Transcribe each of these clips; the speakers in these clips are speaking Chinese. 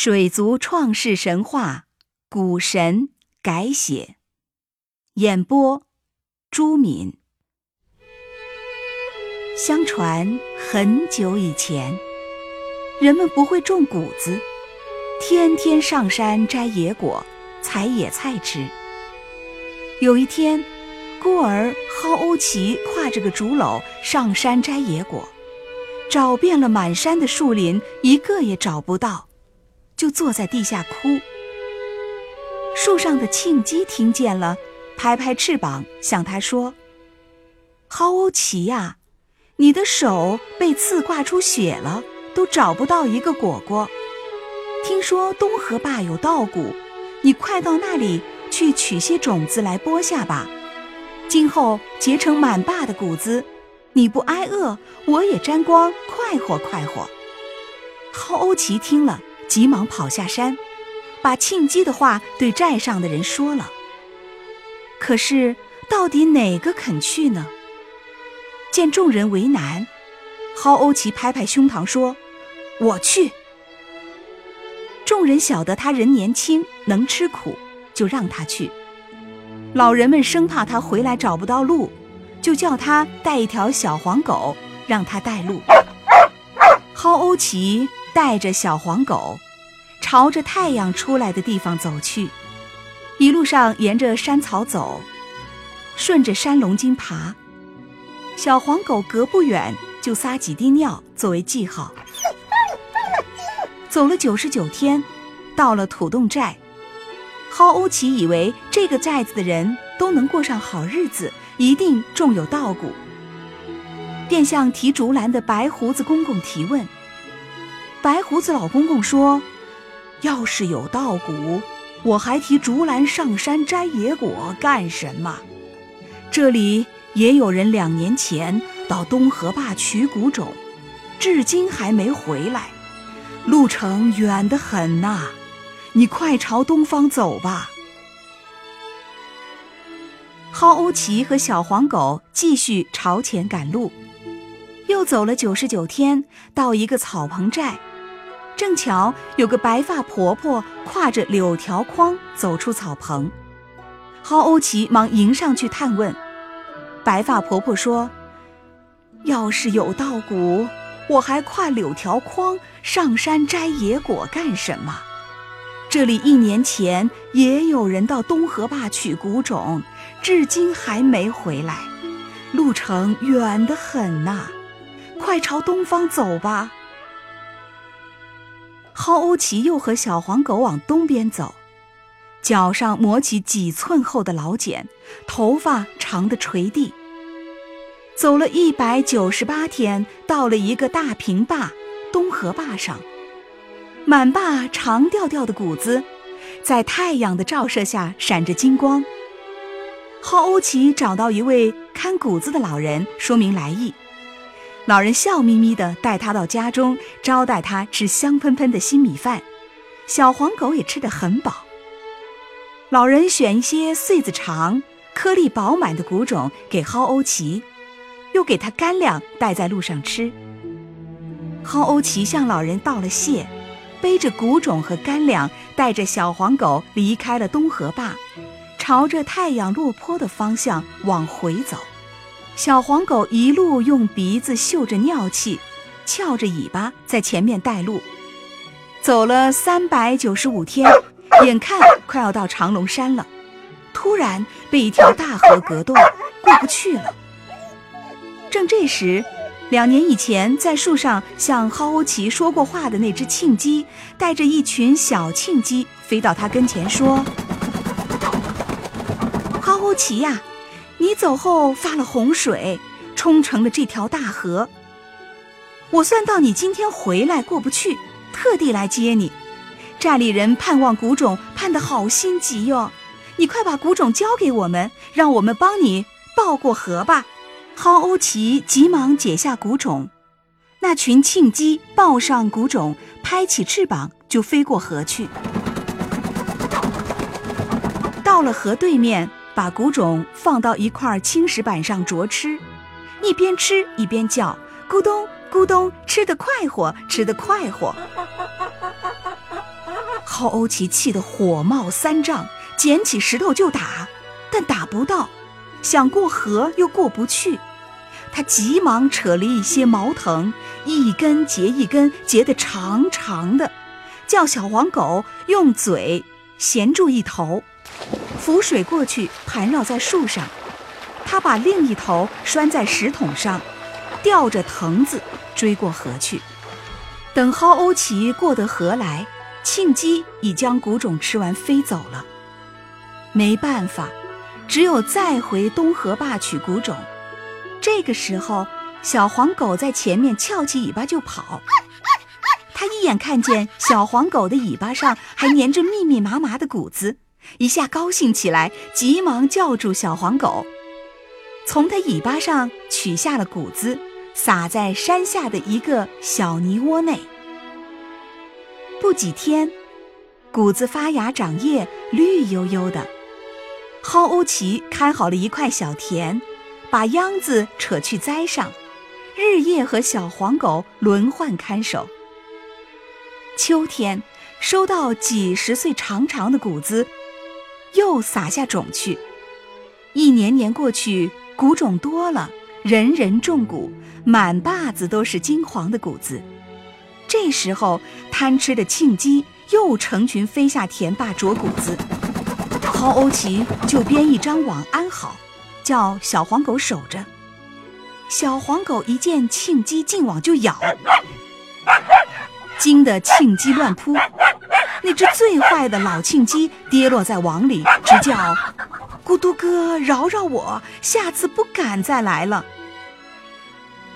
水族创世神话，古神改写，演播朱敏。相传很久以前，人们不会种谷子，天天上山摘野果、采野菜吃。有一天，孤儿蒿欧奇挎着个竹篓上山摘野果，找遍了满山的树林，一个也找不到。就坐在地下哭。树上的庆鸡听见了，拍拍翅膀向他说：“蒿欧奇呀，你的手被刺挂出血了，都找不到一个果果。听说东河坝有稻谷，你快到那里去取些种子来播下吧。今后结成满坝的谷子，你不挨饿，我也沾光，快活快活。”蒿欧奇听了。急忙跑下山，把庆姬的话对寨上的人说了。可是，到底哪个肯去呢？见众人为难，蒿欧奇拍拍胸膛说：“我去。”众人晓得他人年轻，能吃苦，就让他去。老人们生怕他回来找不到路，就叫他带一条小黄狗，让他带路。蒿欧奇。带着小黄狗，朝着太阳出来的地方走去。一路上沿着山草走，顺着山龙筋爬。小黄狗隔不远就撒几滴尿作为记号。走了九十九天，到了土洞寨。蒿欧奇以为这个寨子的人都能过上好日子，一定种有稻谷，便向提竹篮的白胡子公公提问。白胡子老公公说：“要是有稻谷，我还提竹篮上山摘野果干什么？这里也有人两年前到东河坝取谷种，至今还没回来，路程远得很呐！你快朝东方走吧。”蒿欧奇和小黄狗继续朝前赶路，又走了九十九天，到一个草棚寨。正巧有个白发婆婆挎着柳条筐走出草棚，蒿欧奇忙迎上去探问。白发婆婆说：“要是有稻谷，我还挎柳条筐上山摘野果干什么？这里一年前也有人到东河坝取谷种，至今还没回来，路程远得很呐！快朝东方走吧。”蒿欧奇又和小黄狗往东边走，脚上磨起几寸厚的老茧，头发长的垂地。走了一百九十八天，到了一个大平坝——东河坝上，满坝长调调的谷子，在太阳的照射下闪着金光。蒿欧奇找到一位看谷子的老人，说明来意。老人笑眯眯地带他到家中，招待他吃香喷喷的新米饭。小黄狗也吃得很饱。老人选一些穗子长、颗粒饱满的谷种给蒿欧奇，又给他干粮带在路上吃。蒿欧奇向老人道了谢，背着谷种和干粮，带着小黄狗离开了东河坝，朝着太阳落坡的方向往回走。小黄狗一路用鼻子嗅着尿气，翘着尾巴在前面带路，走了三百九十五天，眼看快要到长龙山了，突然被一条大河隔断，过不去了。正这时，两年以前在树上向蒿欧奇说过话的那只庆鸡，带着一群小庆鸡飞到他跟前说：“蒿欧奇呀。”你走后发了洪水，冲成了这条大河。我算到你今天回来过不去，特地来接你。寨里人盼望谷种，盼得好心急哟。你快把谷种交给我们，让我们帮你抱过河吧。蒿欧奇急忙解下谷种，那群庆鸡抱上谷种，拍起翅膀就飞过河去。到了河对面，把谷种放到一块青石板上啄吃，一边吃一边叫：“咕咚咕咚，吃得快活，吃得快活。”好欧奇气得火冒三丈。捡起石头就打，但打不到，想过河又过不去。他急忙扯了一些毛藤，一根接一根，结得长长的，叫小黄狗用嘴衔住一头，浮水过去，盘绕在树上。他把另一头拴在石桶上，吊着藤子追过河去。等蒿欧奇过得河来，庆姬已将谷种吃完，飞走了。没办法，只有再回东河坝取谷种。这个时候，小黄狗在前面翘起尾巴就跑。他一眼看见小黄狗的尾巴上还粘着密密麻麻的谷子，一下高兴起来，急忙叫住小黄狗，从它尾巴上取下了谷子，撒在山下的一个小泥窝内。不几天，谷子发芽长叶，绿油油的。蒿欧奇看好了一块小田，把秧子扯去栽上，日夜和小黄狗轮换看守。秋天收到几十穗长长的谷子，又撒下种去。一年年过去，谷种多了，人人种谷，满坝子都是金黄的谷子。这时候，贪吃的庆鸡又成群飞下田坝啄谷子。蒿欧奇就编一张网安好，叫小黄狗守着。小黄狗一见庆鸡进网就咬，惊得庆鸡乱扑。那只最坏的老庆鸡跌落在网里，直叫：“咕嘟哥，饶饶我，下次不敢再来了。”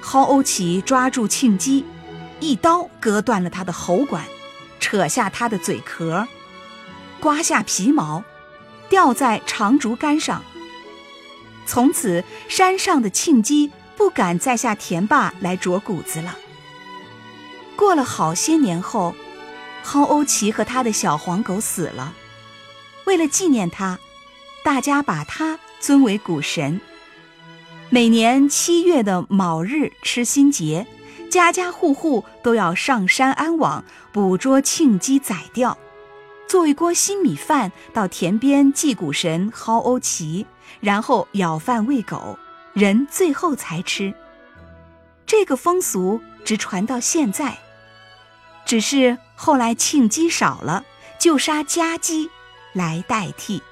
蒿欧奇抓住庆鸡，一刀割断了它的喉管，扯下它的嘴壳，刮下皮毛。吊在长竹竿上。从此，山上的庆鸡不敢再下田坝来啄谷子了。过了好些年后，蒿欧奇和他的小黄狗死了。为了纪念他，大家把他尊为谷神。每年七月的卯日吃新节，家家户户都要上山安网，捕捉庆鸡宰掉。做一锅新米饭到田边祭谷神蒿欧奇，然后舀饭喂狗，人最后才吃。这个风俗直传到现在，只是后来庆鸡少了，就杀家鸡来代替。